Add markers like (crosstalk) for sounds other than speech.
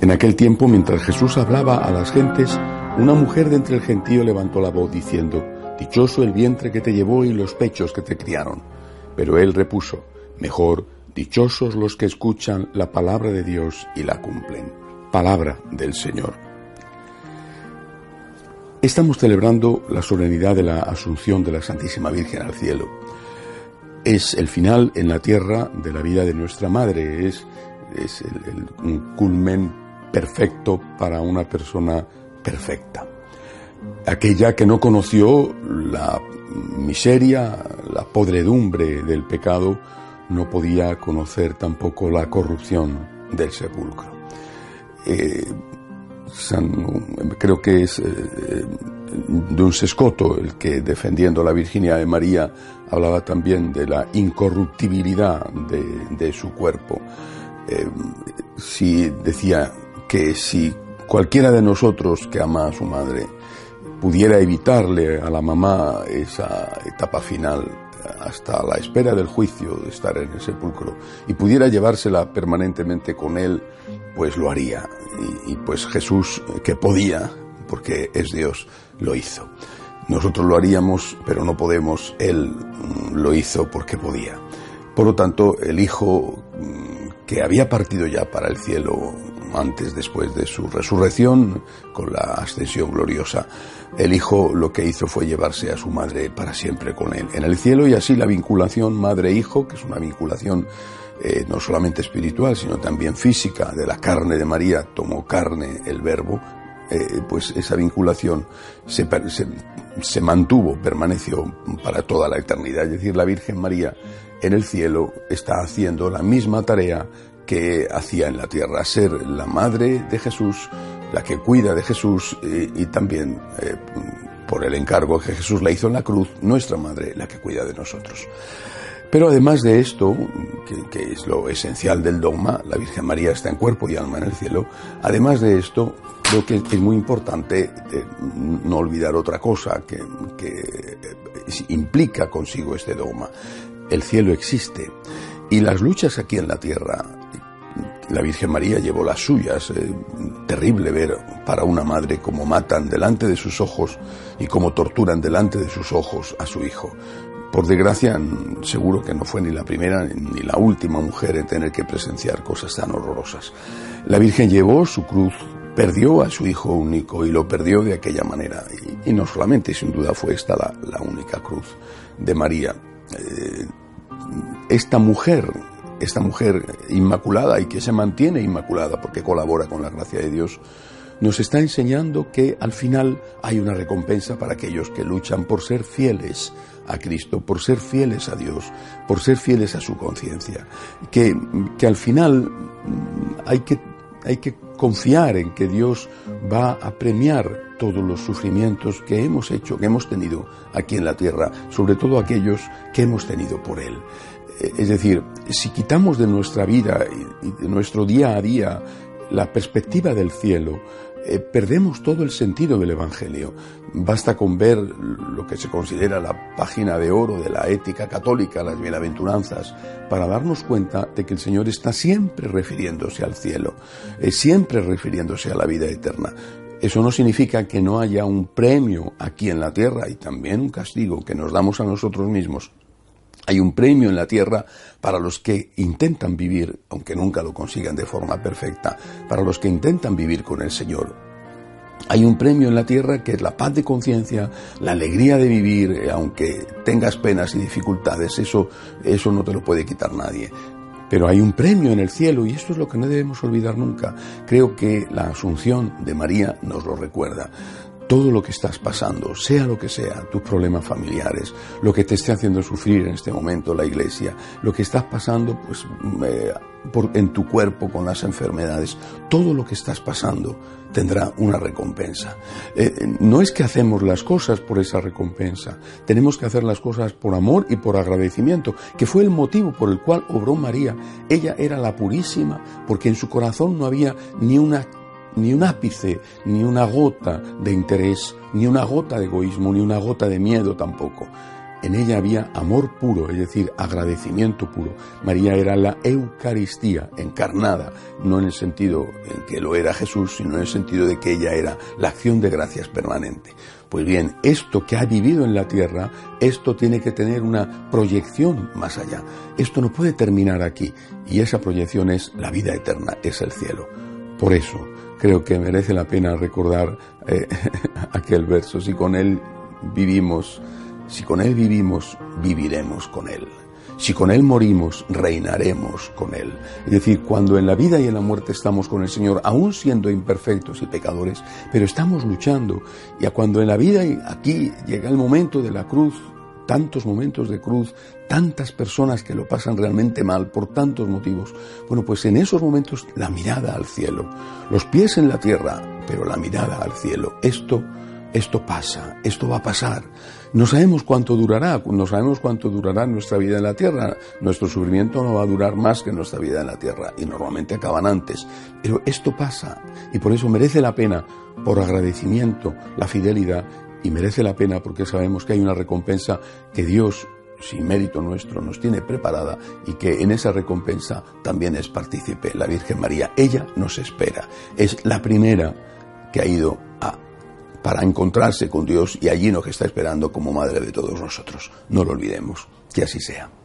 En aquel tiempo, mientras Jesús hablaba a las gentes, una mujer de entre el gentío levantó la voz diciendo, Dichoso el vientre que te llevó y los pechos que te criaron. Pero él repuso, Mejor, dichosos los que escuchan la palabra de Dios y la cumplen. Palabra del Señor. Estamos celebrando la solemnidad de la Asunción de la Santísima Virgen al cielo. Es el final en la tierra de la vida de nuestra Madre, es, el, culmen perfecto para una persona perfecta. Aquella que no conoció la miseria, la podredumbre del pecado, no podía conocer tampoco la corrupción del sepulcro. Eh, creo que es eh, un sescoto el que defendiendo la Virginia de María hablaba también de la incorruptibilidad de, su cuerpo. Eh, si decía que si cualquiera de nosotros que ama a su madre pudiera evitarle a la mamá esa etapa final hasta la espera del juicio de estar en el sepulcro y pudiera llevársela permanentemente con él, pues lo haría. Y, pues Jesús, que podía, porque es Dios, lo hizo. Nosotros lo haríamos, pero no podemos. Él mm, lo hizo porque podía. Por lo tanto, el Hijo mm, que había partido ya para el cielo antes, después de su resurrección, con la ascensión gloriosa, el Hijo lo que hizo fue llevarse a su madre para siempre con él en el cielo y así la vinculación madre-hijo, que es una vinculación eh, no solamente espiritual, sino también física, de la carne de María, tomó carne el verbo, eh, pues esa vinculación se, se, se mantuvo, permaneció para toda la eternidad. Es decir, la Virgen María en el cielo está haciendo la misma tarea que hacía en la tierra, ser la madre de Jesús, la que cuida de Jesús y, también eh, por el encargo que Jesús le hizo en la cruz, nuestra madre, la que cuida de nosotros. Pero además de esto, que, es lo esencial del dogma, la Virgen María está en cuerpo y alma en el cielo, además de esto, creo que es muy importante eh, no olvidar otra cosa que, que implica consigo este dogma. El cielo existe y las luchas aquí en la tierra la Virgen María llevó las suyas. Eh, terrible ver para una madre cómo matan delante de sus ojos y cómo torturan delante de sus ojos a su hijo. Por desgracia, seguro que no fue ni la primera ni la última mujer en tener que presenciar cosas tan horrorosas. La Virgen llevó su cruz, perdió a su hijo único y lo perdió de aquella manera. Y, no solamente, sin duda, fue esta la, única cruz de María. Eh, esta mujer esta mujer inmaculada y que se mantiene inmaculada porque colabora con la gracia de Dios, nos está enseñando que al final hay una recompensa para aquellos que luchan por ser fieles a Cristo, por ser fieles a Dios, por ser fieles a su conciencia. Que, que al final mm, hay que, hay que confiar en que Dios va a premiar todos los sufrimientos que hemos hecho, que hemos tenido aquí en la tierra, sobre todo aquellos que hemos tenido por Él. Es decir, si quitamos de nuestra vida y de nuestro día a día la perspectiva del cielo, eh, perdemos todo el sentido del Evangelio. Basta con ver lo que se considera la página de oro de la ética católica, las bienaventuranzas, para darnos cuenta de que el Señor está siempre refiriéndose al cielo, eh, siempre refiriéndose a la vida eterna. Eso no significa que no haya un premio aquí en la tierra y también un castigo que nos damos a nosotros mismos hay un premio en la tierra para los que intentan vivir, aunque nunca lo consigan de forma perfecta, para los que intentan vivir con el Señor. Hay un premio en la tierra que es la paz de conciencia, la alegría de vivir, eh, aunque tengas penas y dificultades, eso, eso no te lo puede quitar nadie. Pero hay un premio en el cielo y esto es lo que no debemos olvidar nunca. Creo que la asunción de María nos lo recuerda todo lo que estás pasando, sea lo que sea, tus problemas familiares, lo que te esté haciendo sufrir en este momento la iglesia, lo que estás pasando pues eh, por, en tu cuerpo con las enfermedades, todo lo que estás pasando tendrá una recompensa. Eh, no es que hacemos las cosas por esa recompensa, tenemos que hacer las cosas por amor y por agradecimiento, que fue el motivo por el cual obró María. Ella era la purísima, porque en su corazón no había ni una ni un ápice, ni una gota de interés, ni una gota de egoísmo, ni una gota de miedo tampoco. En ella había amor puro, es decir, agradecimiento puro. María era la Eucaristía encarnada, no en el sentido en que lo era Jesús, sino en el sentido de que ella era la acción de gracias permanente. Pues bien, esto que ha vivido en la tierra, esto tiene que tener una proyección más allá. Esto no puede terminar aquí. Y esa proyección es la vida eterna, es el cielo. Por eso, creo que merece la pena recordar eh, (laughs) aquel verso, si con él vivimos, si con él vivimos, viviremos con él. Si con Él morimos, reinaremos con Él. Es decir, cuando en la vida y en la muerte estamos con el Señor, aún siendo imperfectos y pecadores, pero estamos luchando. Y cuando en la vida y aquí llega el momento de la cruz, tantos momentos de cruz, tantas personas que lo pasan realmente mal por tantos motivos. Bueno, pues en esos momentos la mirada al cielo, los pies en la tierra, pero la mirada al cielo. Esto, esto pasa, esto va a pasar. No sabemos cuánto durará, no sabemos cuánto durará nuestra vida en la tierra. Nuestro sufrimiento no va a durar más que nuestra vida en la tierra y normalmente acaban antes. Pero esto pasa y por eso merece la pena, por agradecimiento, la fidelidad y merece la pena porque sabemos que hay una recompensa que Dios, sin mérito nuestro, nos tiene preparada y que en esa recompensa también es partícipe la Virgen María. Ella nos espera. Es la primera que ha ido a, para encontrarse con Dios y allí nos está esperando como Madre de todos nosotros. No lo olvidemos. Que así sea.